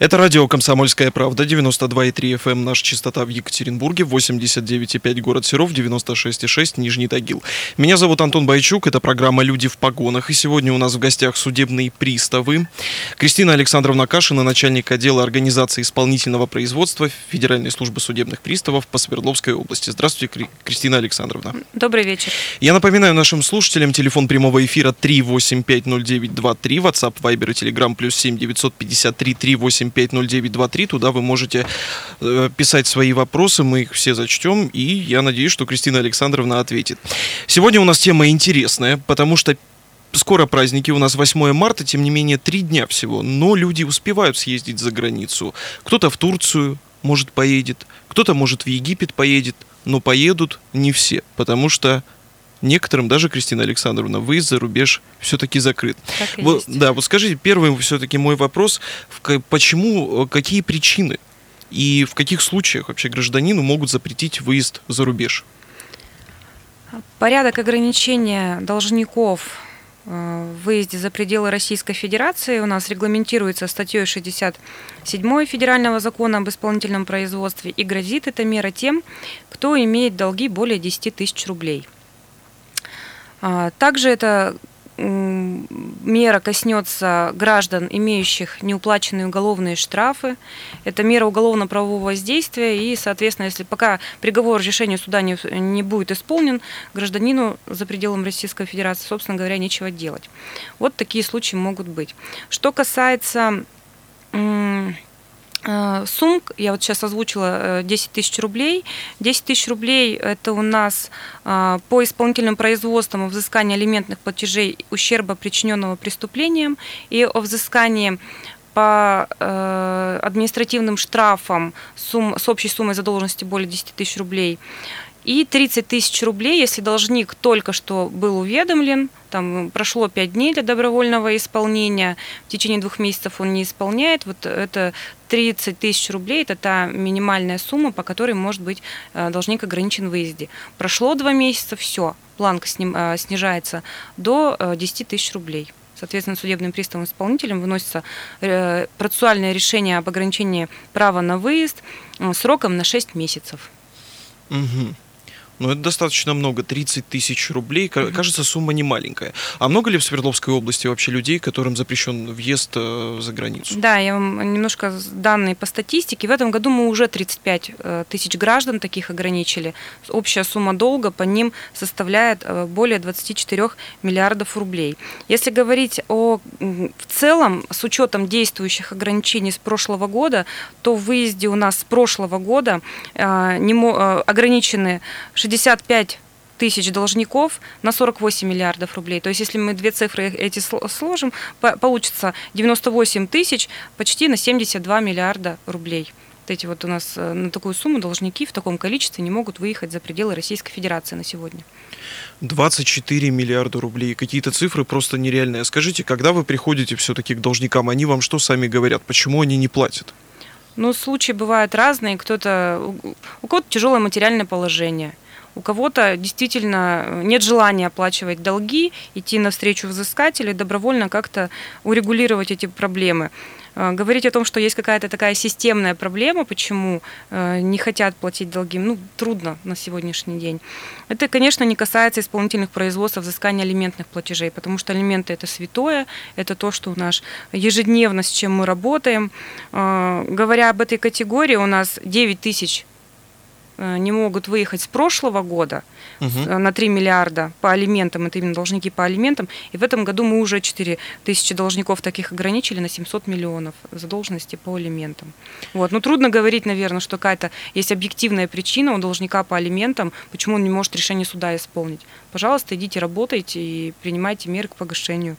Это радио «Комсомольская правда», 92,3 FM, наша частота в Екатеринбурге, 89,5 город Серов, 96,6 Нижний Тагил. Меня зовут Антон Байчук, это программа «Люди в погонах», и сегодня у нас в гостях судебные приставы. Кристина Александровна Кашина, начальник отдела организации исполнительного производства Федеральной службы судебных приставов по Свердловской области. Здравствуйте, Кристина Александровна. Добрый вечер. Я напоминаю нашим слушателям, телефон прямого эфира 3850923, WhatsApp, Viber и Telegram плюс 7 953 38 7590923. Туда вы можете э, писать свои вопросы, мы их все зачтем, и я надеюсь, что Кристина Александровна ответит. Сегодня у нас тема интересная, потому что скоро праздники, у нас 8 марта, тем не менее, три дня всего, но люди успевают съездить за границу. Кто-то в Турцию, может, поедет, кто-то, может, в Египет поедет, но поедут не все, потому что некоторым, даже Кристина Александровна, выезд за рубеж все-таки закрыт. вот, да, вот скажите, первый все-таки мой вопрос, почему, э, какие причины и в каких случаях вообще гражданину могут запретить выезд за рубеж? Порядок ограничения должников э, в выезде за пределы Российской Федерации у нас регламентируется статьей 67 Федерального закона об исполнительном производстве и грозит эта мера тем, кто имеет долги более 10 тысяч рублей – также эта мера коснется граждан, имеющих неуплаченные уголовные штрафы. Это мера уголовно-правового воздействия. И, соответственно, если пока приговор решения суда не, не будет исполнен, гражданину за пределами Российской Федерации, собственно говоря, нечего делать. Вот такие случаи могут быть. Что касается Э, сумм, я вот сейчас озвучила 10 э, тысяч рублей. 10 тысяч рублей – это у нас э, по исполнительным производствам о взыскании алиментных платежей ущерба, причиненного преступлением, и о взыскании по административным штрафам сумм, с общей суммой задолженности более 10 тысяч рублей – и 30 тысяч рублей, если должник только что был уведомлен, там прошло 5 дней для добровольного исполнения, в течение двух месяцев он не исполняет, вот это 30 тысяч рублей, это та минимальная сумма, по которой может быть э, должник ограничен в выезде. Прошло два месяца, все, планка э, снижается до 10 э, тысяч рублей. Соответственно, судебным приставом исполнителем выносится процессуальное решение об ограничении права на выезд сроком на 6 месяцев. Угу. Ну, это достаточно много, 30 тысяч рублей. Кажется, сумма не маленькая. А много ли в Свердловской области вообще людей, которым запрещен въезд э, за границу? Да, я вам немножко данные по статистике. В этом году мы уже 35 э, тысяч граждан таких ограничили. Общая сумма долга по ним составляет э, более 24 миллиардов рублей. Если говорить о в целом, с учетом действующих ограничений с прошлого года, то в выезде у нас с прошлого года ограничены 60 65 тысяч должников на 48 миллиардов рублей. То есть если мы две цифры эти сложим, получится 98 тысяч почти на 72 миллиарда рублей. Вот эти вот у нас э, на такую сумму должники в таком количестве не могут выехать за пределы Российской Федерации на сегодня. 24 миллиарда рублей. Какие-то цифры просто нереальные. Скажите, когда вы приходите все-таки к должникам, они вам что сами говорят? Почему они не платят? Ну, случаи бывают разные. Кто-то, у кого-то тяжелое материальное положение – у кого-то действительно э, нет желания оплачивать долги, идти навстречу взыскателю, добровольно как-то урегулировать эти проблемы. Э, говорить о том, что есть какая-то такая системная проблема, почему э, не хотят платить долги, ну, трудно на сегодняшний день. Это, конечно, не касается исполнительных производств взыскания алиментных платежей, потому что алименты – это святое, это то, что у нас ежедневно, с чем мы работаем. Говоря об этой категории, у нас 9 тысяч не могут выехать с прошлого года угу. на 3 миллиарда по алиментам, это именно должники по алиментам, и в этом году мы уже 4 тысячи должников таких ограничили на 700 миллионов задолженности по алиментам. Вот. Ну, трудно говорить, наверное, что какая-то есть объективная причина у должника по алиментам, почему он не может решение суда исполнить. Пожалуйста, идите работайте и принимайте меры к погашению.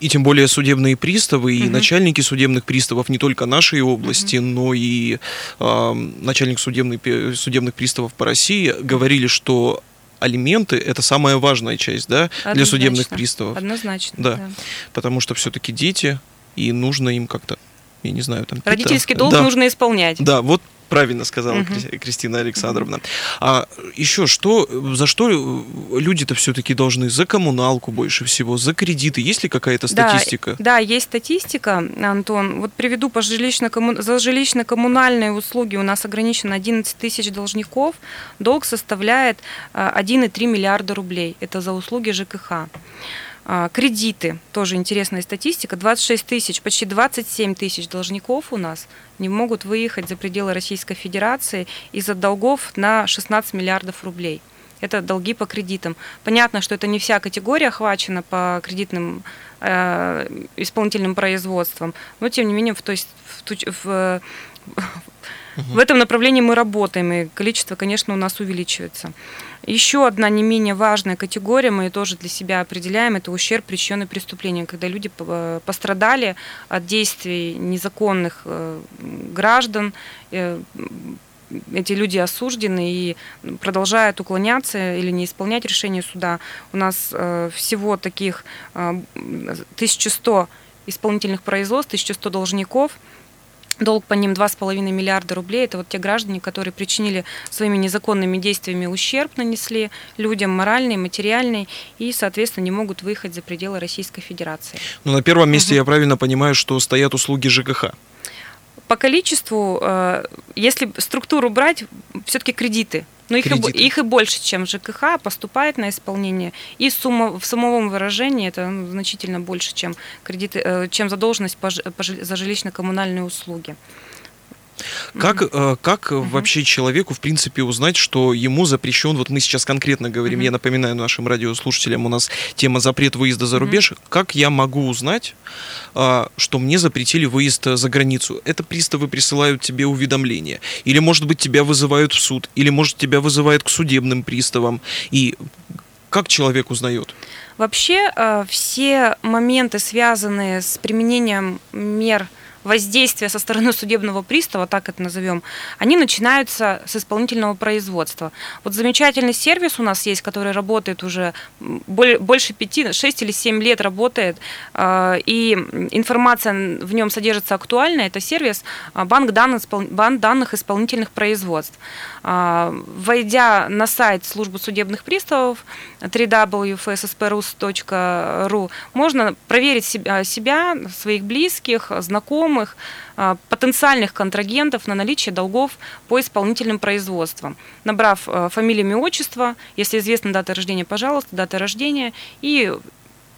И тем более судебные приставы и угу. начальники судебных приставов не только нашей области, угу. но и э, начальник судебный, судебных приставов по России говорили, что алименты это самая важная часть, да, Однозначно. для судебных приставов. Однозначно. Да. да. Потому что все-таки дети, и нужно им как-то я не знаю, там... Родительский пита- долг да, нужно исполнять. Да, вот правильно сказала. Кри- Кристина Александровна. А еще что, за что люди-то все-таки должны? За коммуналку больше всего, за кредиты? Есть ли какая-то Да, статистика? Да, есть статистика, Антон. Вот приведу по жилищно за жилищно-коммунальные услуги у нас ограничено 11 тысяч должников. Долг составляет а, 1,3 миллиарда рублей. Это за услуги ЖКХ. А, Кредиты, тоже интересная статистика, 26 тысяч, почти 27 тысяч должников у нас не могут выехать за пределы Российской Федерации из-за долгов на 16 миллиардов рублей. Это долги по кредитам. Понятно, что это не вся категория охвачена по кредитным э, исполнительным производствам, но тем не менее в, то есть, в, ту- в, в этом направлении мы работаем, и количество, конечно, у нас увеличивается. Еще одна не менее важная категория, мы ее тоже для себя определяем, это ущерб, причиненный преступлением, когда люди э, пострадали от действий незаконных э, граждан, э, эти люди осуждены и продолжают уклоняться или не исполнять решение суда. У нас всего таких э, 1100 исполнительных производств, 1100 должников. Долг по ним 2,5 миллиарда рублей. Это вот те граждане, которые причинили своими незаконными действиями ущерб, нанесли людям моральный, материальный, и, соответственно, не могут выехать за пределы Российской Федерации. Ну, на первом месте Мгм. я правильно понимаю, что стоят услуги ЖКХ. По количеству, э, если структуру брать, все-таки кредиты. Но их и, их и больше, чем ЖКХ, поступает на исполнение. И сумма, в суммовом выражении это ну, значительно больше, чем, кредиты, э, чем задолженность по по за жилищно-коммунальные услуги. Как, э, как Мгм. вообще человеку, в принципе, узнать, что ему запрещен, вот мы сейчас конкретно говорим, Мгм. я напоминаю нашим радиослушателям, у нас тема запрет выезда за рубеж, как я могу узнать, а, что мне запретили выезд э, за границу? Это приставы присылают тебе уведомление, или, может быть, тебя вызывают в суд, или, может, тебя вызывают к судебным приставам, и как человек узнает? Вообще э, все моменты, связанные с применением мер воздействия со стороны судебного пристава, так это назовем, они начинаются с исполнительного производства. Вот замечательный сервис у нас есть, который работает уже больше пяти, шесть или семь лет работает, э, и информация в нем содержится актуальная. Это сервис а, банк данных, банк данных исполнительных производств. А, Войдя на сайт службы судебных приставов www.fssprus.ru, можно проверить себя, своих близких, знакомых, а, потенциальных контрагентов на наличие долгов по исполнительным производствам. Набрав э, фамилию, имя, отчество, если известна дата рождения, пожалуйста, дата рождения, и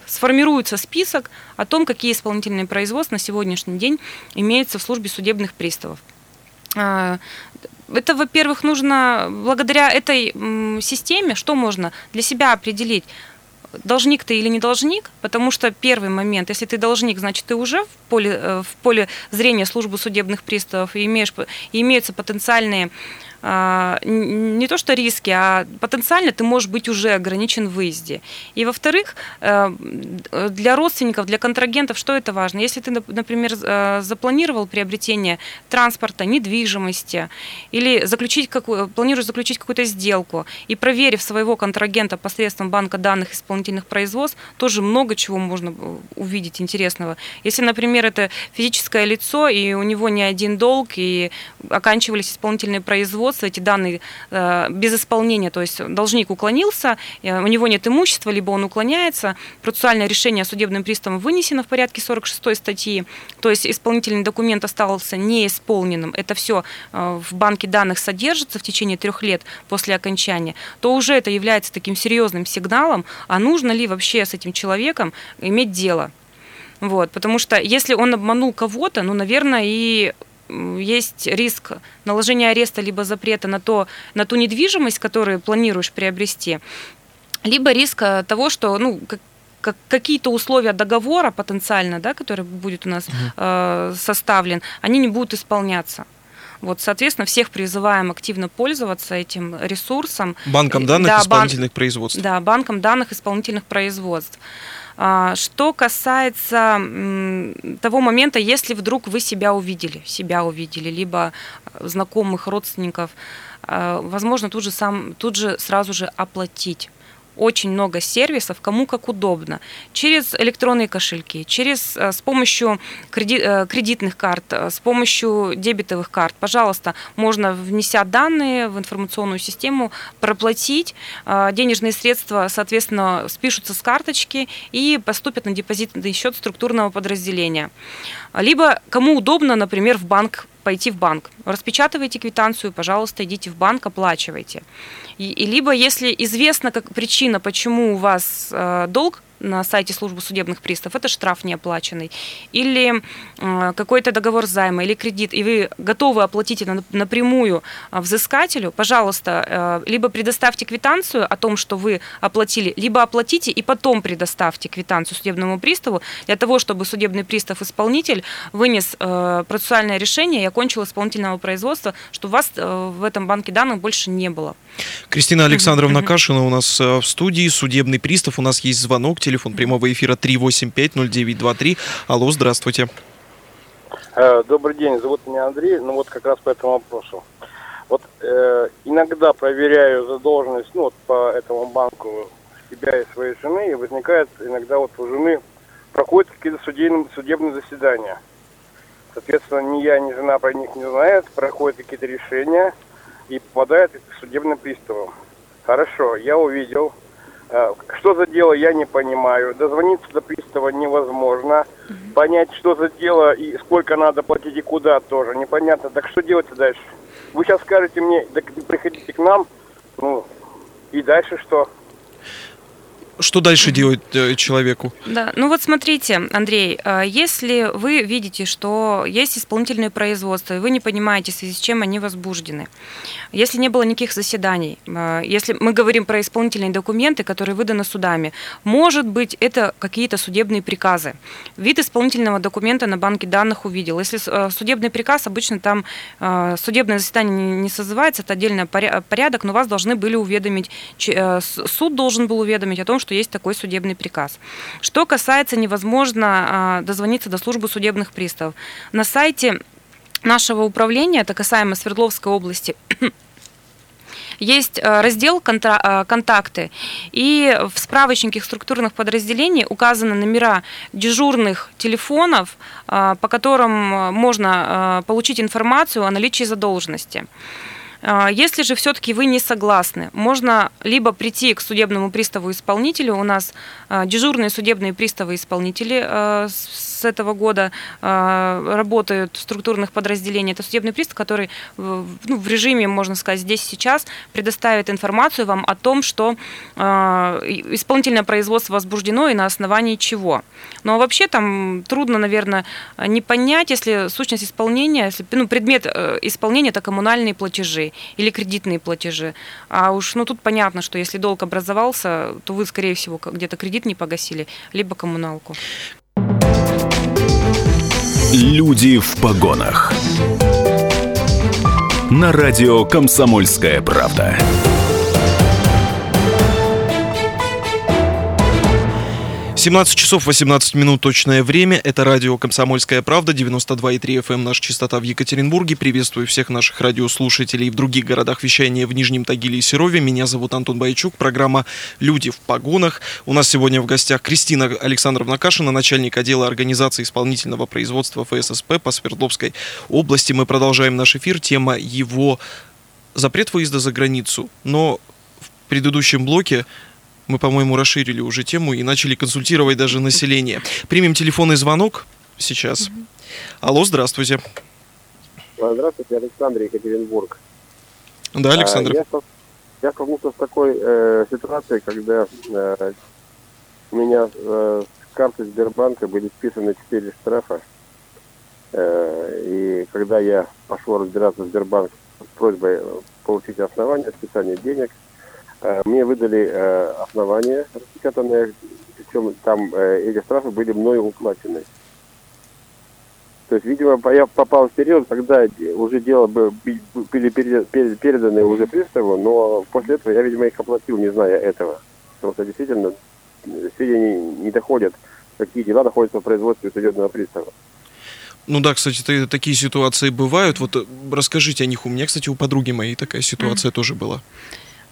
сформируется список о том, какие исполнительные производства на сегодняшний день имеются в службе судебных приставов. А, Это, во-первых, нужно благодаря этой системе, что можно для себя определить, должник ты или не должник, потому что первый момент, если ты должник, значит, ты уже в поле, э, в поле зрения службы судебных приставов и, имеешь, и имеются потенциальные не то что риски, а потенциально ты можешь быть уже ограничен в выезде. И во-вторых, э, для родственников, для контрагентов, что это важно? Если ты, нап- например, э, запланировал приобретение транспорта, недвижимости, или заключить какую, планируешь заключить какую-то сделку, и проверив своего контрагента посредством банка данных исполнительных производств, тоже много чего можно э, увидеть интересного. Если, например, это физическое лицо, и у него не один долг, и оканчивались исполнительные производства, эти данные э, без исполнения, то есть должник уклонился, э, у него нет имущества, либо он уклоняется, процессуальное решение судебным приставом вынесено в порядке 46 статьи, то есть исполнительный документ остался неисполненным, это все в банке данных содержится в течение трех лет после окончания, то уже это является таким серьезным сигналом, а нужно ли вообще с этим человеком иметь дело. Вот, потому что если он обманул кого-то, ну, наверное, и есть риск наложения ареста либо запрета на, то, на ту недвижимость, которую планируешь приобрести, либо риск э, того, что ну, как- как- какие-то условия договора потенциально, да, который будет у нас э, составлен, они не будут исполняться. Вот, соответственно, всех призываем активно пользоваться этим ресурсом. Банком данных да, бан- исполнительных производств. Да, банком данных исполнительных производств. А, Что касается того момента, если вдруг вы себя увидели, себя увидели, либо э, знакомых, родственников, э, возможно, тут же, сам, тут же сразу же оплатить очень много сервисов, кому как удобно. Через электронные кошельки, через, э, с помощью кредит, э, кредитных карт, э, с помощью дебетовых карт. Пожалуйста, можно, внеся данные в информационную систему, проплатить. Денежные средства, соответственно, спишутся с карточки и поступят на депозитный счет структурного подразделения. Либо кому удобно, например, в банк пойти в банк. Распечатывайте квитанцию, пожалуйста, идите в банк, оплачивайте. И, и либо, если известна как причина, почему у вас э, долг на сайте службы судебных приставов, это штраф неоплаченный, или э, какой-то договор займа, или кредит, и вы готовы оплатить это напрямую э, взыскателю, пожалуйста, э, либо предоставьте квитанцию о том, что вы оплатили, либо оплатите и потом предоставьте квитанцию судебному приставу. Для того, чтобы судебный пристав-исполнитель вынес процессуальное решение и окончил исполнительного производства, чтобы у вас в этом банке данных больше не было. Кристина Александровна Кашина у нас в студии, судебный пристав, у нас есть звонок, телефон прямого эфира 3850923. Алло, здравствуйте. Э, добрый день, зовут меня Андрей. Ну вот как раз по этому вопросу. Вот э, иногда проверяю задолженность, ну вот по этому банку себя и своей жены, и возникает иногда вот у жены проходят какие-то судебные, судебные заседания. Соответственно, ни я, ни жена про них не знает, проходят какие-то решения и попадают к судебным приставам. Хорошо, я увидел, что за дело, я не понимаю. Дозвониться до пристава невозможно. Угу. Понять, что за дело и сколько надо платить и куда тоже непонятно. Так что делать дальше? Вы сейчас скажете мне, так приходите к нам, ну, и дальше что? Что дальше делать э, человеку? Да, ну вот смотрите, Андрей, э, если вы видите, что есть исполнительные производства, и вы не понимаете, в связи с чем они возбуждены, если не было никаких заседаний, э, если мы говорим про исполнительные документы, которые выданы судами, может быть, это какие-то судебные приказы. Вид исполнительного документа на банке данных увидел. Если судебный приказ, обычно там судебное заседание не созывается, это отдельный порядок, но вас должны были уведомить, суд должен был уведомить о том, что что есть такой судебный приказ. Что касается невозможно а, дозвониться до службы судебных приставов. На сайте нашего управления, это касаемо Свердловской области, есть а, раздел а, «Контакты», и в справочнике структурных подразделений указаны номера дежурных телефонов, по которым можно получить информацию о наличии задолженности. А, если же все-таки вы не согласны, можно либо прийти к судебному приставу-исполнителю, у нас а, дежурные судебные приставы-исполнители а, с этого года работают в структурных подразделениях. Это судебный пристав, который ну, в режиме, можно сказать, здесь сейчас предоставит информацию вам о том, что исполнительное производство возбуждено и на основании чего. Но вообще там трудно, наверное, не понять, если сущность исполнения, если ну, предмет э, исполнения это коммунальные платежи или кредитные платежи. А уж, ну, тут понятно, что если долг образовался, то вы, скорее всего, где-то кредит не погасили, либо коммуналку. Люди в погонах. На радио «Комсомольская правда». 17 часов 18 минут точное время. Это радио «Комсомольская правда», 92,3 FM, наша частота в Екатеринбурге. Приветствую всех наших радиослушателей в других городах вещания в Нижнем Тагиле и Серове. Меня зовут Антон Байчук. Программа «Люди в погонах». У нас сегодня в гостях Кристина Александровна Кашина, начальник отдела организации исполнительного производства ФССП по Свердловской области. Мы продолжаем наш эфир. Тема его запрет выезда за границу. Но в предыдущем блоке мы, по-моему, расширили уже тему и начали консультировать даже население. Примем телефонный звонок сейчас. Алло, здравствуйте. Здравствуйте, Александр Екатеринбург. Да, Александр. Я, я столкнулся с такой э, ситуацией, когда э, у меня э, с карты Сбербанка были списаны 4 штрафа. Э, и когда я пошел разбираться в Сбербанк с просьбой получить основания списания денег, мне выдали э, основания распечатанные, причем там э, эти штрафы были мною уплачены. То есть, видимо, я попал в период, когда уже дело были переданы уже приставу, но после этого я, видимо, их оплатил, не зная этого. Потому что действительно сведения не доходят, какие дела находятся в производстве судебного пристава. Ну да, кстати, такие ситуации бывают. Вот расскажите о них. У меня, кстати, у подруги моей такая ситуация mm. тоже была.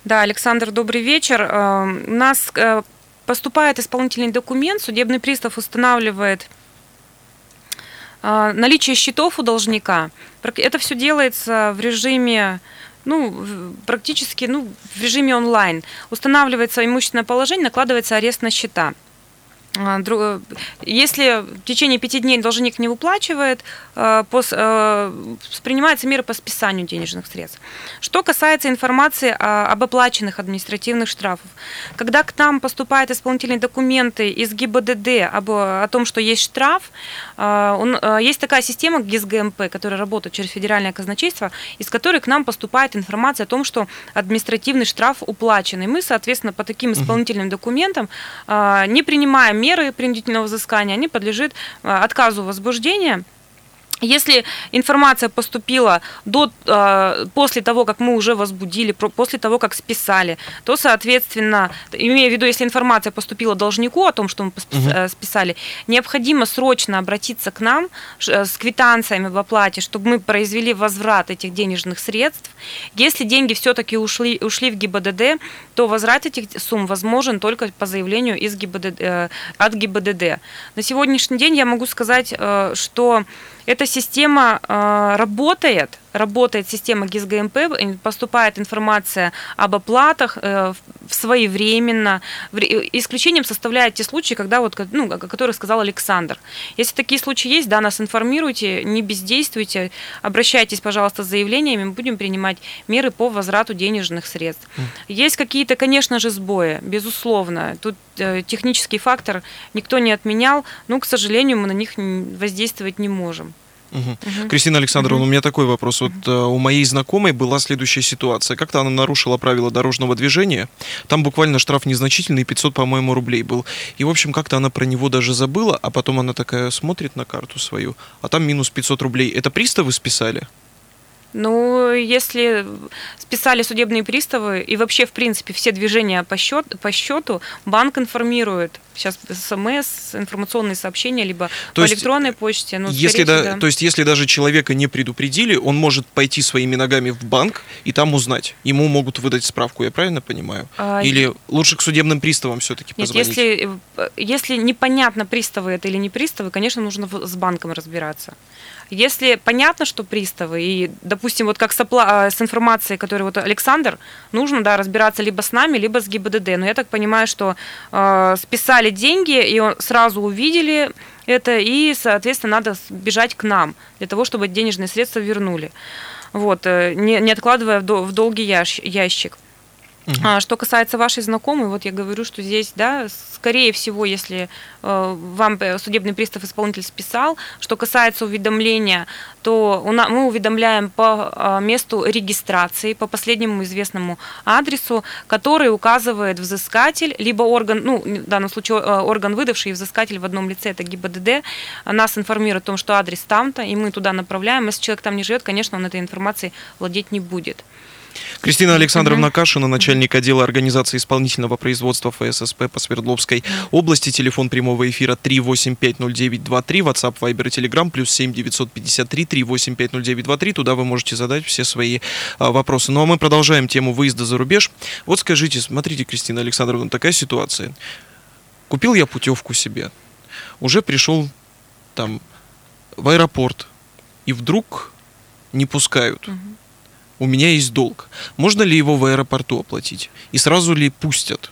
Да, Александр, добрый вечер. Э, У нас э, поступает исполнительный документ, судебный пристав устанавливает э, наличие счетов у должника. Это все делается в режиме ну, практически ну, в режиме онлайн. Устанавливается имущественное положение, накладывается арест на счета. А, Если в течение пяти дней должник не выплачивает, э, э, принимаются меры по списанию денежных средств. Что касается информации об оплаченных административных штрафах, когда к нам поступают исполнительные документы из ГИБДД об, о том, что есть штраф, э, есть такая система ГИС-ГМП, которая работает через федеральное казначейство, из которой к нам поступает информация о том, что административный штраф уплачен. И мы, соответственно, по таким исполнительным документам не принимаем меры принудительного взыскания, они подлежат э, отказу возбуждения. Если информация поступила до, э, после того, как мы уже возбудили, после того, как списали, то, соответственно, имея в виду, если информация поступила должнику о том, что мы э, списали, необходимо срочно обратиться к нам э, с квитанциями об оплате, чтобы мы произвели возврат этих денежных средств. Если деньги все-таки ушли, ушли в ГИБДД, то возврат этих сумм возможен только по заявлению из ГИБДД, э, от ГИБДД. На сегодняшний день я могу сказать, что эта система э, работает, работает система ГИС-ГМП, и поступает информация об оплатах э, своевременно. Ре- Исключением составляют те случаи, когда вот, ну, о которых сказал Александр. Если такие случаи есть, да, нас информируйте, не бездействуйте, обращайтесь, пожалуйста, с заявлениями, мы будем принимать меры по возврату денежных средств. Есть какие-то, конечно же, сбои, безусловно. Тут э, технический фактор никто не отменял, но, к сожалению, мы на них воздействовать не можем. Мгм. Мгм. Кристина Александровна, у меня такой вопрос. Вот э, у моей знакомой была следующая ситуация. Как-то она нарушила правила дорожного движения. Там буквально штраф незначительный, 500, по-моему, рублей был. И, в общем, как-то она про него даже забыла, а потом она такая смотрит на карту свою, а там минус 500 рублей. Это приставы списали? Ну, если списали судебные приставы и вообще, в принципе, все движения по, счет, по счету, банк информирует. Сейчас СМС, информационные сообщения, либо То по есть, электронной почте. Ну, если скорее да, да. То есть, если даже человека не предупредили, он может пойти своими ногами в банк и там узнать. Ему могут выдать справку, я правильно понимаю? А, Или лучше к судебным приставам все-таки Нет, позвонить? если, э, если непонятно, приставы это или не приставы, конечно, нужно с банком разбираться. Если понятно, что приставы, и, допустим, вот как с, опла- а, с информацией, которую вот Александр, нужно, да, разбираться либо с нами, либо с ГИБДД. Но я так понимаю, что э, списали деньги, и он- сразу увидели это, и, соответственно, надо бежать к нам для того, чтобы денежные средства вернули. Вот, э, не, не откладывая в, дол- в долгий ящ- ящик. А, Что касается вашей знакомой, вот я говорю, что здесь, да, скорее всего, если э, вам э, судебный пристав исполнитель списал, что касается уведомления, то у на- мы уведомляем по э, месту регистрации, по последнему известному адресу, который указывает взыскатель, либо орган, ну, в данном случае э, орган выдавший и взыскатель в одном лице, это ГИБДД, нас информирует о том, что адрес там-то, и мы туда направляем. Если человек там не живет, конечно, он этой информацией владеть не будет. Кристина Александровна. Кашина, начальник отдела организации исполнительного производства ФССП по Свердловской области. Телефон прямого эфира 3850923, WhatsApp, Viber и Telegram, плюс 7 953 3850923. Туда вы можете задать все свои а, вопросы. Ну а мы продолжаем тему выезда за рубеж. Вот скажите, смотрите, Кристина Александровна, такая ситуация. Купил я путевку себе, уже пришел там в аэропорт, и вдруг не пускают Мгм. У меня есть долг. Можно ли его в аэропорту оплатить? И сразу ли пустят?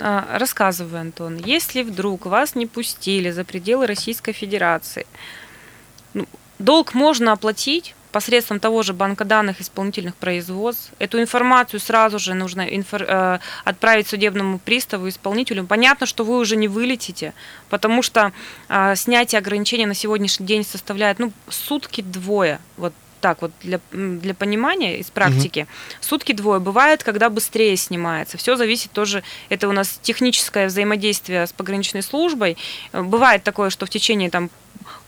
А, Рассказываю, Антон. Если вдруг вас не пустили за пределы Российской Федерации, ну, долг можно оплатить посредством того же банка данных исполнительных производств. Эту информацию сразу же нужно инфор- э, отправить судебному приставу, исполнителю. Понятно, что вы уже не вылетите, потому что э, снятие ограничений на сегодняшний день составляет ну, сутки двое. Вот так вот для, для понимания из практики. Сутки двое. Бывает, когда быстрее снимается. Все зависит тоже, это у нас техническое взаимодействие с пограничной службой. Э, Бывает такое, что в течение там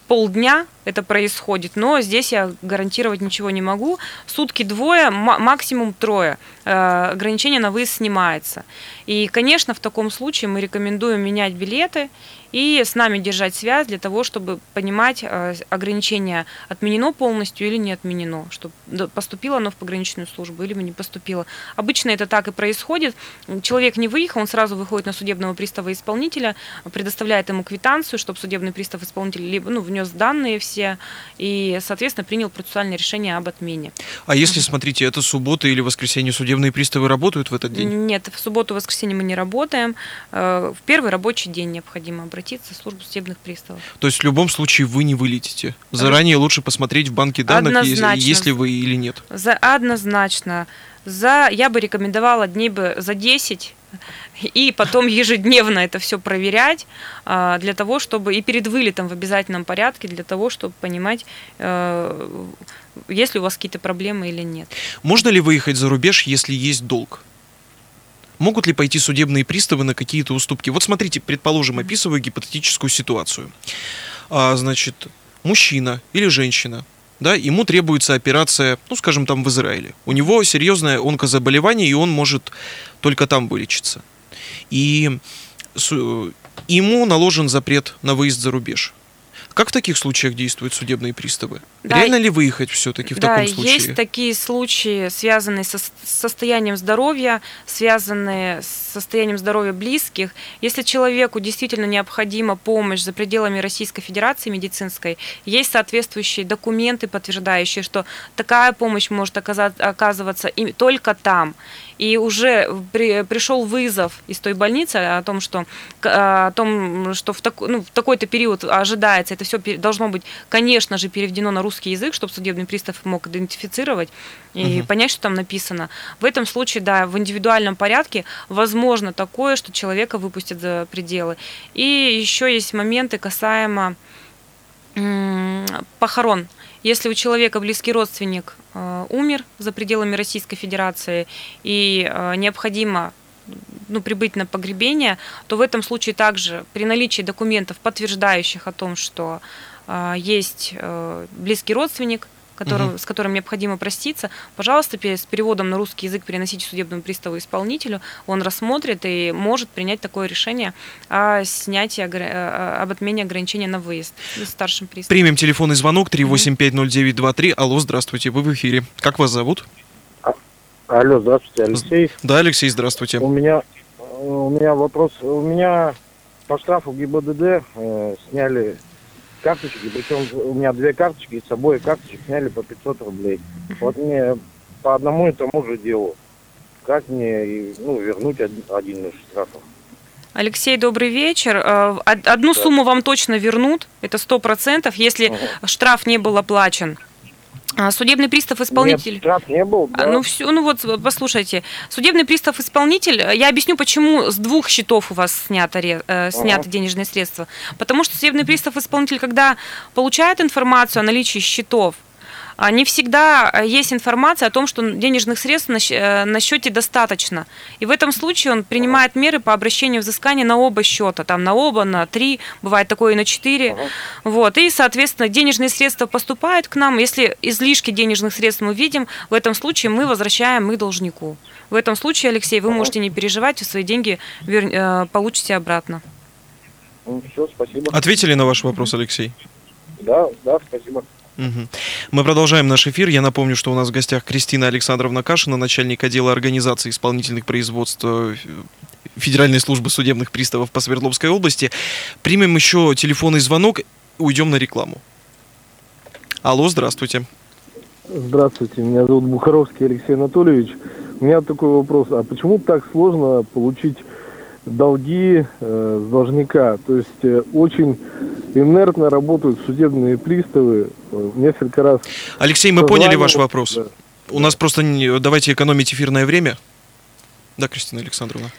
полдня это происходит, но здесь я гарантировать ничего не могу. Сутки двое, ма- максимум трое. Э, Ограничение на выезд снимается. И, конечно, в таком случае мы рекомендуем менять билеты и с нами держать связь для того, чтобы понимать, э, ограничение отменено полностью или не отменено, чтобы поступило оно в пограничную службу или не поступило. Обычно это так и происходит. Человек не выехал, он сразу выходит на судебного пристава исполнителя, предоставляет ему квитанцию, чтобы судебный пристав исполнитель либо ну, внес данные все и, соответственно, принял процессуальное решение об отмене. А если, смотрите, это суббота или воскресенье, судебные приставы работают в этот день? Нет, в субботу воскресенье мы не работаем. Э, в первый рабочий день необходимо обратиться в службу судебных приставов. То есть в любом случае вы не вылетите? Заранее лучше посмотреть в банке данных, если, если вы или нет? За, однозначно. За, я бы рекомендовала дней бы за 10 и потом ежедневно это все проверять а, для того, чтобы и перед вылетом в обязательном порядке, для того, чтобы понимать, э, есть ли у вас какие-то проблемы или нет. Можно ли выехать за рубеж, если есть долг? Могут ли пойти судебные приставы на какие-то уступки? Вот смотрите, предположим, описываю гипотетическую ситуацию. А, значит, мужчина или женщина да, ему требуется операция, ну, скажем, там в Израиле. У него серьезное онкозаболевание, и он может только там вылечиться. И ему наложен запрет на выезд за рубеж. Как в таких случаях действуют судебные приставы? Да, Реально ли выехать все-таки в да, таком случае? Есть такие случаи, связанные со состоянием здоровья, связанные с состоянием здоровья близких. Если человеку действительно необходима помощь за пределами Российской Федерации медицинской, есть соответствующие документы, подтверждающие, что такая помощь может оказываться только там и уже при, пришел вызов из той больницы о том, что, о том, что в, так, ну, в такой-то период ожидается, это все должно быть, конечно же, переведено на русский язык, чтобы судебный пристав мог идентифицировать и угу. понять, что там написано. В этом случае, да, в индивидуальном порядке возможно такое, что человека выпустят за пределы. И еще есть моменты касаемо похорон. Если у человека близкий родственник э, умер за пределами Российской Федерации и э, необходимо ну, прибыть на погребение, то в этом случае также при наличии документов, подтверждающих о том, что э, есть близкий родственник, который, угу. с которым необходимо проститься, пожалуйста, с переводом на русский язык переносите судебному приставу исполнителю, он рассмотрит и может принять такое решение о снятии, об отмене ограничения на выезд старшим приставом. Примем телефонный звонок 3850923. Алло, здравствуйте, вы в эфире. Как вас зовут? Алло, здравствуйте, Алексей. Да, Алексей, здравствуйте. У меня, у меня вопрос. У меня по штрафу ГИБДД э, сняли карточки, причем у меня две карточки, и с собой карточек сняли по 500 рублей. Вот мне по одному и тому же делу. Как мне ну, вернуть один из штрафов? Алексей, добрый вечер. Э, одну да. сумму вам точно вернут, это сто процентов, если угу. штраф не был оплачен. А, судебный пристав исполнитель. Нет, штраф не был. А, да. Ну все, ну вот послушайте, судебный пристав исполнитель. Я объясню, почему с двух счетов у вас снято э, снято ага. денежные средства. Потому что судебный пристав исполнитель, когда получает информацию о наличии счетов, не всегда э, есть информация о том, что денежных средств э, на счете достаточно. И в этом случае он принимает меры по обращению взыскания на оба счета, там на оба, на три, бывает такое и на четыре. Вот. И, соответственно, денежные средства поступают к нам. Если излишки денежных средств мы видим, в этом случае мы возвращаем их должнику. В этом случае, Алексей, вы можете не переживать, вы свои деньги э, получите обратно. Ну, все, спасибо. Ответили на ваш вопрос, Алексей? Да, да, спасибо. Мы продолжаем наш эфир. Я напомню, что у нас в гостях Кристина Александровна Кашина, начальник отдела организации исполнительных производств э, Федеральной службы судебных приставов по Свердловской области. Примем еще телефонный звонок, уйдем на рекламу. Алло, здравствуйте. Здравствуйте, меня зовут Бухаровский Алексей Анатольевич. У меня такой вопрос, а почему так сложно получить долги э, с должника? То есть э, очень инертно работают судебные приставы. Несколько раз... Алексей, мы поняли ваш вопрос. Да. У нас просто давайте экономить эфирное время. Да, Кристина Александровна.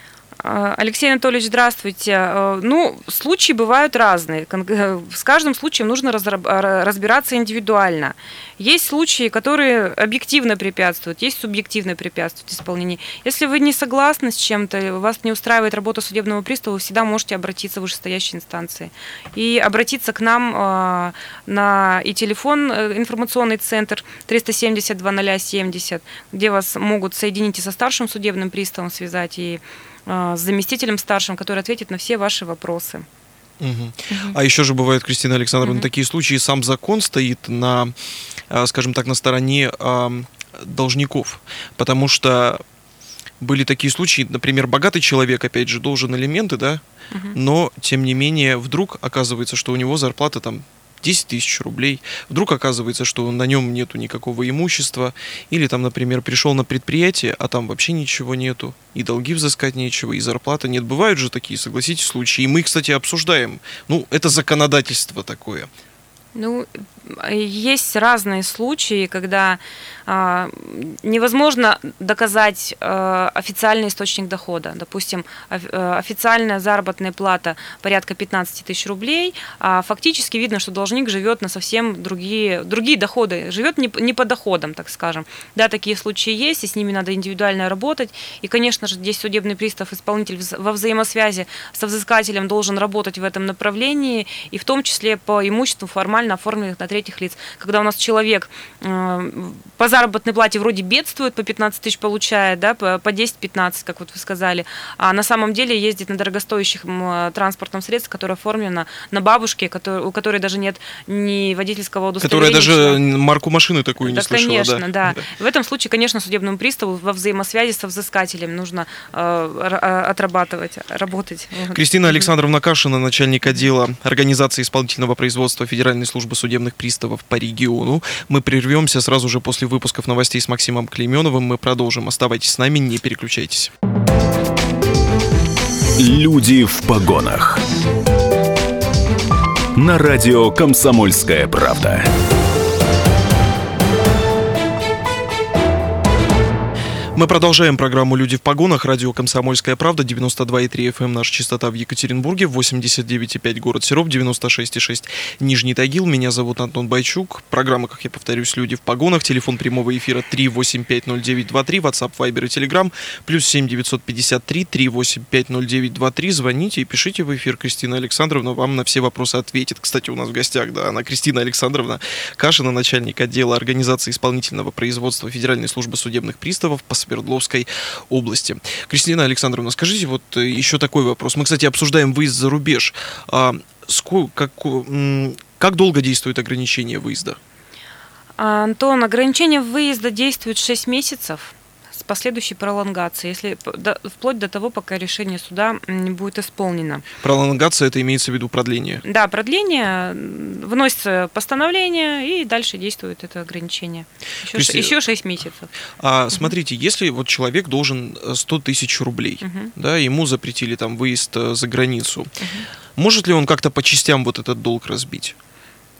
А, Алексей Анатольевич, здравствуйте. Э, ну, случаи бывают разные. Э, с каждым случаем нужно разбираться индивидуально. Есть случаи, которые объективно препятствуют, есть субъективно препятствуют исполнению. Если вы не согласны с чем-то, вас не устраивает работа судебного пристава, вы всегда можете обратиться в вышестоящие инстанции. И обратиться к нам э, на и телефон, информационный центр 370 2070, где вас могут соединить и со старшим судебным приставом связать, и а, с заместителем старшим, который ответит на все ваши вопросы. Мгм. А еще же бывают, Кристина Александровна, Мгм. такие случаи, сам закон стоит на, а, скажем так, на стороне должников, потому что были такие случаи, например, богатый человек, опять же, должен элементы, да, Мгм. но, тем не менее, вдруг оказывается, что у него зарплата там 10 тысяч рублей, вдруг оказывается, что на нем нету никакого имущества, или там, например, пришел на предприятие, а там вообще ничего нету, и долги взыскать нечего, и зарплата нет. Бывают же такие, согласитесь, случаи, и мы, кстати, обсуждаем. Ну, это законодательство такое. Ну, э, есть разные случаи, когда а, невозможно доказать э, официальный источник дохода. Допустим, э, официальная заработная плата порядка 15 тысяч рублей, а фактически видно, что должник живет на совсем другие, другие доходы, живет не, не по доходам, так скажем. Да, такие случаи есть, и с ними надо индивидуально работать. И, конечно же, здесь судебный пристав, исполнитель во взаимосвязи со взыскателем должен работать в этом направлении, и в том числе по имуществу формально оформленных на третьих лиц. Когда у нас человек э, по заработной плате вроде бедствует, по 15 тысяч получает, да, по по 10-15, как вот вы сказали, а на самом деле ездит на дорогостоящих м, транспортном средстве, которое оформлено на бабушке, который- у которой даже нет ни водительского удостоверения. Которая даже марку машины такую не Да, слышала. конечно, да. В этом случае, конечно, судебному приставу во взаимосвязи со взыскателем нужно э, э, отрабатывать, работать. Кристина Александровна Кашина, начальник отдела организации исполнительного производства Федеральной службы судебных приставов по региону. Мы прервемся сразу же после выпусков новостей с Максимом Клейменовым. Мы продолжим. Оставайтесь с нами, не переключайтесь. Люди в погонах. На радио «Комсомольская правда». Мы продолжаем программу «Люди в погонах». Радио «Комсомольская правда», 92,3 FM, наша частота в Екатеринбурге, 89,5 город Серов, 96,6 Нижний Тагил. Меня зовут Антон Байчук. Программа, как я повторюсь, «Люди в погонах». Телефон прямого эфира 3850923, WhatsApp, Viber и Telegram, плюс 7 953 3850923. Звоните и пишите в эфир. Кристина Александровна вам на все вопросы ответит. Кстати, у нас в гостях, да, она Кристина Александровна Кашина, начальник отдела организации исполнительного производства Федеральной службы судебных приставов по Свердловской области. Кристина Александровна, скажите вот э, еще такой вопрос. Мы, кстати, обсуждаем выезд за рубеж. А, ско- как, как долго действует ограничение выезда? Антон, ограничение выезда действует 6 месяцев с последующей пролонгацией, если до- вплоть до того, пока решение суда не будет исполнено. Пролонгация это имеется в виду продление. Да, продление, м, выносится постановление, и дальше действует это ограничение. Еще, Кристи- еще 6 месяцев. А смотрите, если вот человек должен э, 100 тысяч рублей, Мгм. да, ему запретили там выезд э, за границу, может ли он как-то по частям вот этот долг разбить?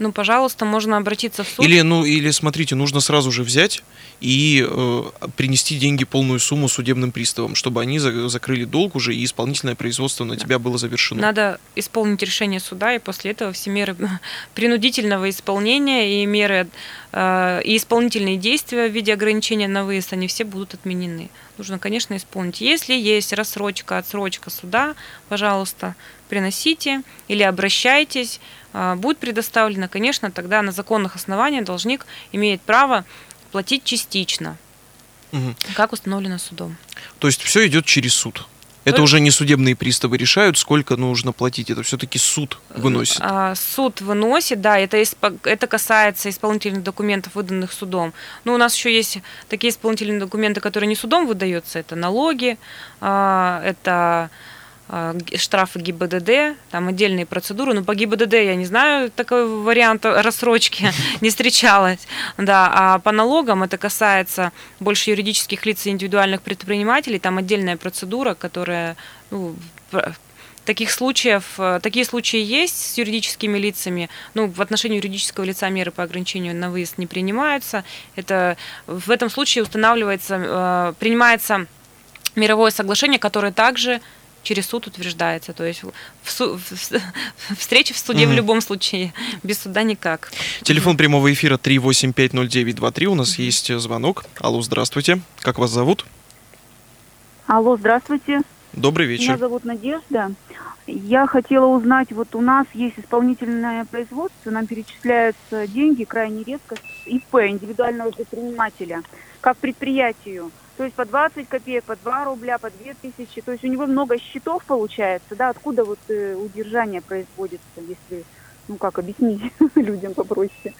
Ну, пожалуйста, можно обратиться в суд. Или, ну, или смотрите, нужно сразу же взять и э, принести деньги полную сумму судебным приставам, чтобы они за- закрыли долг уже и исполнительное производство на тебя было завершено. Надо исполнить решение суда, и после этого все меры принудительного исполнения и меры э, и исполнительные действия в виде ограничения на выезд, они все будут отменены. Нужно, конечно, исполнить. Если есть рассрочка, отсрочка суда, пожалуйста, приносите или обращайтесь, будет предоставлено, конечно, тогда на законных основаниях должник имеет право платить частично, Мгм. как установлено судом. То есть все идет через суд. Это То- уже не судебные приставы решают, сколько нужно платить. Это все-таки суд выносит. А, Суд выносит, да, это, это касается исполнительных документов, выданных судом. Но у нас еще есть такие исполнительные документы, которые не судом выдаются. Это налоги, а, это а, штрафы ГИБДД, там отдельные процедуры. Но по ГИБДД я не знаю, такой вариант рассрочки не встречалась. Да, а по налогам это касается больше юридических лиц и индивидуальных предпринимателей. Там отдельная процедура, которая ну, Таких случаев, э, такие случаи есть с юридическими лицами. Ну, в отношении юридического лица меры по ограничению на выезд не принимаются. Это в этом случае устанавливается, э, принимается мировое соглашение, которое также через суд утверждается. То есть в су- в- в- встреча в суде в Мгм. любом случае без суда никак. Телефон прямого эфира 3850923. У нас есть звонок. Алло, здравствуйте. Как вас зовут? Алло, здравствуйте. Добрый Меня вечер. зовут Надежда. Я хотела узнать, вот у нас есть исполнительное производство, нам перечисляются деньги крайне редко с ИП, индивидуального предпринимателя, как предприятию. То есть по 20 копеек, по 2 рубля, по 2 тысячи. То есть у него много счетов получается, да, откуда вот э, удержание производится, если, ну как объяснить людям попроще.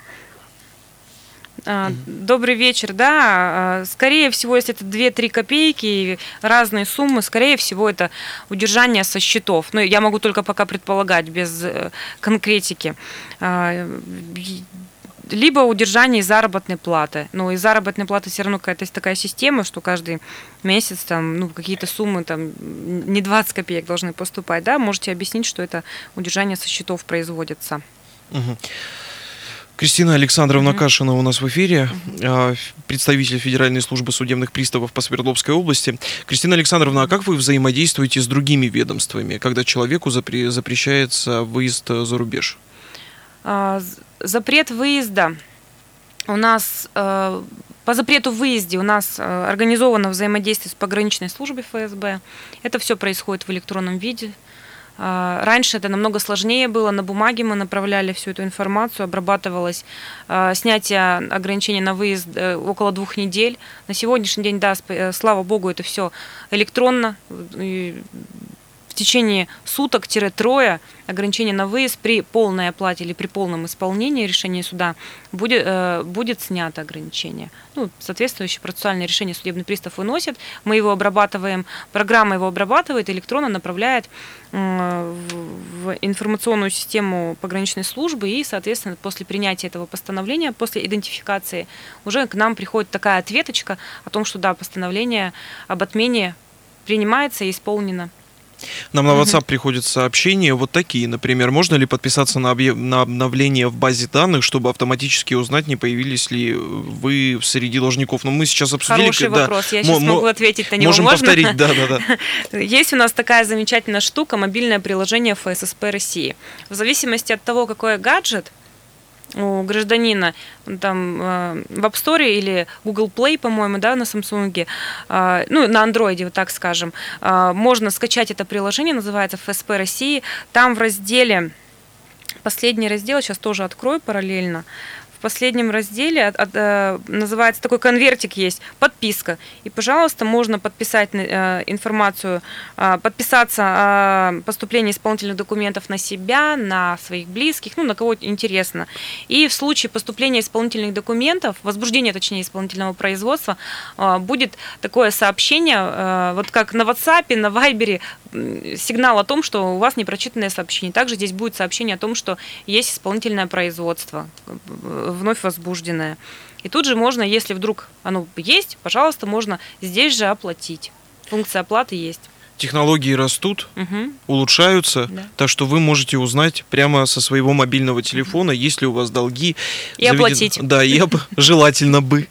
А, Добрый вечер, да. а, Скорее всего, если это 2-3 копейки разные суммы, скорее всего, это удержание со счетов. Ну, я могу только пока предполагать, без э, конкретики. А, Либо удержание заработной платы. Ну, из заработной платы все равно какая-то есть такая система, что каждый месяц там, ну, какие-то суммы там не 20 копеек должны поступать, да. Можете объяснить, что это удержание со счетов производится. Мгм. Кристина Александровна Мгм. Кашина у нас в эфире, а, представитель Федеральной службы судебных приставов по Свердловской области. Кристина Александровна, а как вы взаимодействуете с другими ведомствами, когда человеку запре- запрещается выезд э, за рубеж? А, Запрет выезда у нас э, по запрету выезде у нас э, организовано взаимодействие с пограничной службой ФСБ. Это все происходит в электронном виде. А, Раньше это намного сложнее было. На бумаге мы направляли всю эту информацию, обрабатывалось а, снятие ограничений на выезд э, около двух недель. На сегодняшний день, да, э, слава богу, это все электронно. В течение суток-трое ограничение на выезд при полной оплате или при полном исполнении решения суда будет, э, будет снято ограничение. Ну, соответствующее процессуальное решение судебный пристав выносит, мы его обрабатываем, программа его обрабатывает, электронно направляет э, в информационную систему пограничной службы и, соответственно, после принятия этого постановления, после идентификации, уже к нам приходит такая ответочка о том, что да, постановление об отмене принимается и исполнено. Нам на. WhatsApp приходят сообщения вот такие, например, можно ли подписаться на, объ- на обновление в базе данных, чтобы автоматически узнать, не появились ли вы среди должников. Но мы сейчас обсудили... Хороший когда- вопрос, я Мо- сейчас мо- могу ответить на него. Можем Можно? повторить, да-да-да. Есть у нас такая замечательная штука, мобильное приложение ФССП России. В зависимости от того, какой гаджет у гражданина, там э, в App Store или Google Play, по-моему, да, на Samsung, э, ну, на Android, вот так скажем, э, можно скачать это приложение, называется ФСП России. Там в разделе, последний раздел, сейчас тоже открою параллельно, последнем разделе от- от, э, называется такой конвертик есть подписка. И пожалуйста можно подписать э, информацию э, подписаться о поступлении исполнительных документов на себя на своих близких ну на кого интересно. И в случае поступления исполнительных документов возбуждения точнее исполнительного производства будет такое сообщение вот как на WhatsApp на м, сигнал о том что у вас непрочитанное сообщение. Также здесь будет сообщение о том что есть исполнительное производство вновь возбужденное. И тут же можно, если вдруг оно есть, пожалуйста, можно здесь же оплатить. Функция оплаты есть. Технологии растут, Мгм. улучшаются, Да. так что вы можете узнать прямо со своего мобильного телефона, есть ли у вас долги. И оплатить. Да, и об- желательно бы.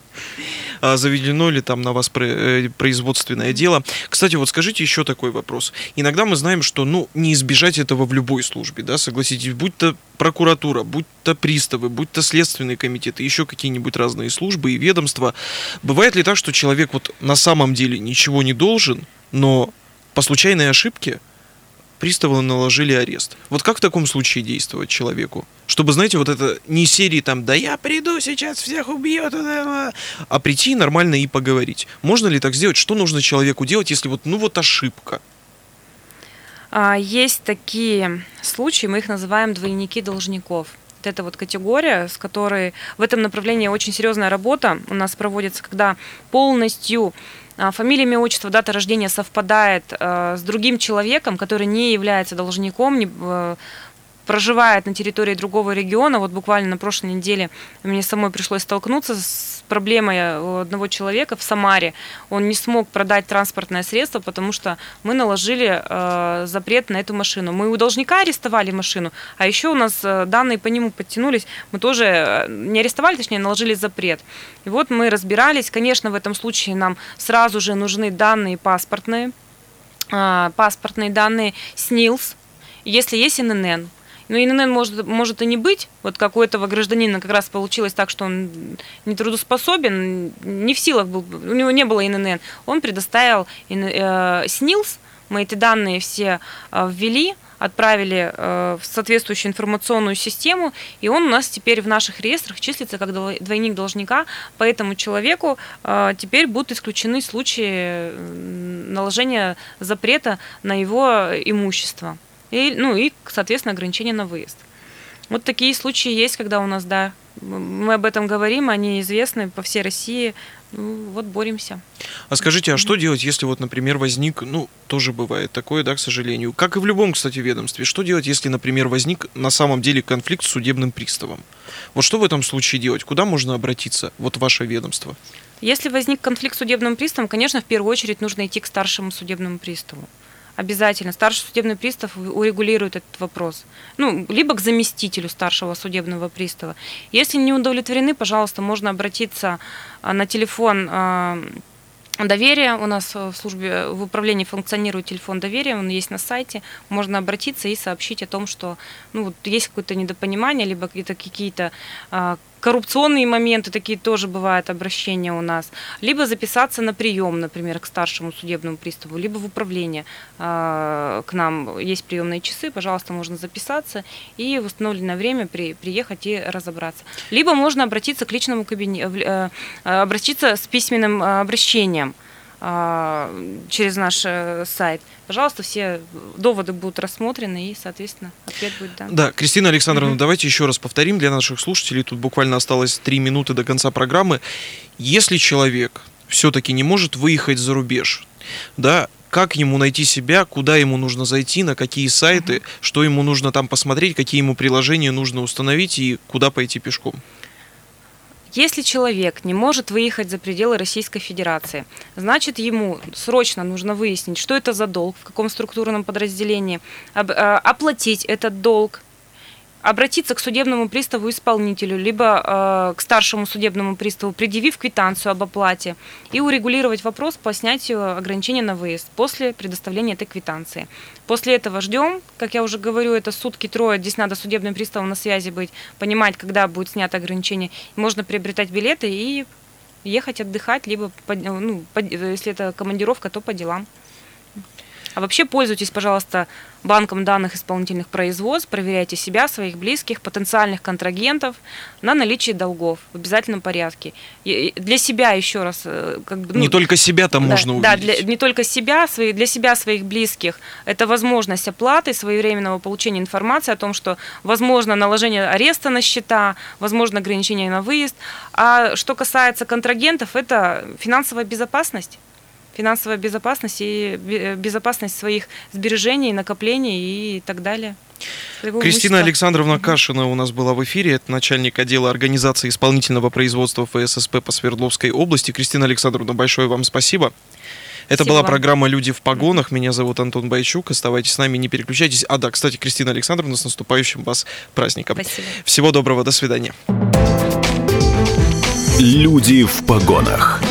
А заведено ли там на вас э, производственное дело. Кстати, вот скажите еще такой вопрос. Иногда мы знаем, что ну, не избежать этого в любой службе, да, согласитесь, будь то прокуратура, будь то приставы, будь то следственный комитет, и еще какие-нибудь разные службы и ведомства. Бывает ли так, что человек вот на самом деле ничего не должен, но по случайной ошибке приставы наложили арест. Вот как в таком случае действовать человеку? Чтобы, знаете, вот это не серии там, да я приду, сейчас всех убьет, а прийти нормально и поговорить. Можно ли так сделать? Что нужно человеку делать, если вот, ну вот ошибка? А, Есть такие случаи, мы их называем двойники должников. Вот это вот категория, с которой в этом направлении очень серьезная работа у нас проводится, когда полностью фамилия, имя, отчество, дата рождения совпадает э, с другим человеком, который не является должником, не, э, проживает на территории другого региона. Вот буквально на прошлой неделе мне самой пришлось столкнуться с проблемой у одного человека в Самаре. Он не смог продать транспортное средство, потому что мы наложили э, запрет на эту машину. Мы у должника арестовали машину, а еще у нас э, данные по нему подтянулись. Мы тоже э, не арестовали, точнее, наложили запрет. И вот мы разбирались. Конечно, в этом случае нам сразу же нужны данные паспортные, а, паспортные данные СНИЛС, если есть ИНН. Но ИНН может, может и не быть. Вот как у этого гражданина как раз получилось так, что он нетрудоспособен, не в силах был, у него не было ИНН. Он предоставил э, СНИЛС, Мы эти данные все э, ввели, отправили э, в соответствующую информационную систему, и он у нас теперь в наших реестрах числится как дво- двойник должника, по этому человеку теперь будут исключены случаи наложения запрета на его имущество. И, ну и, соответственно, ограничения на выезд. Вот такие случаи есть, когда у нас, да, мы об этом говорим, они известны по всей России. Ну, вот боремся. А скажите, а что делать, если вот, например, возник, ну, тоже бывает такое, да, к сожалению, как и в любом, кстати, ведомстве, что делать, если, например, возник на самом деле конфликт с судебным приставом? Вот что в этом случае делать? Куда можно обратиться? Вот ваше ведомство. Если возник конфликт с судебным приставом, конечно, в первую очередь нужно идти к старшему судебному приставу. Обязательно. Старший судебный пристав урегулирует этот вопрос. Ну, либо к заместителю старшего судебного пристава. Если не удовлетворены, пожалуйста, можно обратиться а, на телефон а, доверия. У нас в службе, в управлении функционирует телефон доверия, он есть на сайте. Можно обратиться и сообщить о том, что ну, вот есть какое-то недопонимание, либо какие-то какие-то а, коррупционные моменты, такие тоже бывают обращения у нас. Либо записаться на прием, например, к старшему судебному приставу, либо в управление а, к нам. Есть приемные часы, пожалуйста, можно записаться и в установленное время при, приехать и разобраться. Либо можно обратиться к личному кабинету, обратиться с письменным а, обращением через наш э, сайт. Пожалуйста, все доводы будут рассмотрены и, соответственно, ответ будет дан. Да, Кристина Александровна, Мгм. давайте еще раз повторим для наших слушателей. Тут буквально осталось три минуты до конца программы. Если человек все-таки не может выехать за рубеж, да, как ему найти себя, куда ему нужно зайти, на какие сайты, что ему нужно там посмотреть, какие ему приложения нужно установить и куда пойти пешком? Если человек не может выехать за пределы Российской Федерации, значит ему срочно нужно выяснить, что это за долг, в каком структурном подразделении, э, оплатить этот долг, обратиться к судебному приставу-исполнителю, либо э, к старшему судебному приставу, предъявив квитанцию об оплате, и урегулировать вопрос по снятию ограничения на выезд после предоставления этой квитанции. После этого ждем, как я уже говорю, это сутки трое, здесь надо судебным приставом на связи быть, понимать, когда будет снято ограничение. Можно приобретать билеты и ехать отдыхать, либо, ну, по- если это командировка, то по делам. А вообще пользуйтесь, пожалуйста, банком данных исполнительных производств, проверяйте себя, своих близких, потенциальных контрагентов на наличие долгов в обязательном порядке. И- Для себя еще раз, э, как бы, ну, не только себя там да, можно да, увидеть. для- не только себя, свои, для себя, своих близких. Это возможность оплаты, своевременного получения информации о том, что возможно наложение ареста на счета, возможно ограничение на выезд. А что касается контрагентов, это финансовая безопасность. Финансовая безопасность и бе- безопасность своих сбережений, накоплений и так далее. Своего Кристина имущества. Александровна Кашина у нас была в эфире. Это начальник отдела организации исполнительного производства ФССП по Свердловской области. Кристина Александровна, большое вам спасибо. Это Спасибо была вам. программа «Люди в погонах». Меня зовут Антон Байчук. Оставайтесь с нами, не переключайтесь. А да, кстати, Кристина Александровна, с наступающим вас праздником. Спасибо. Всего доброго, до свидания. «Люди в погонах».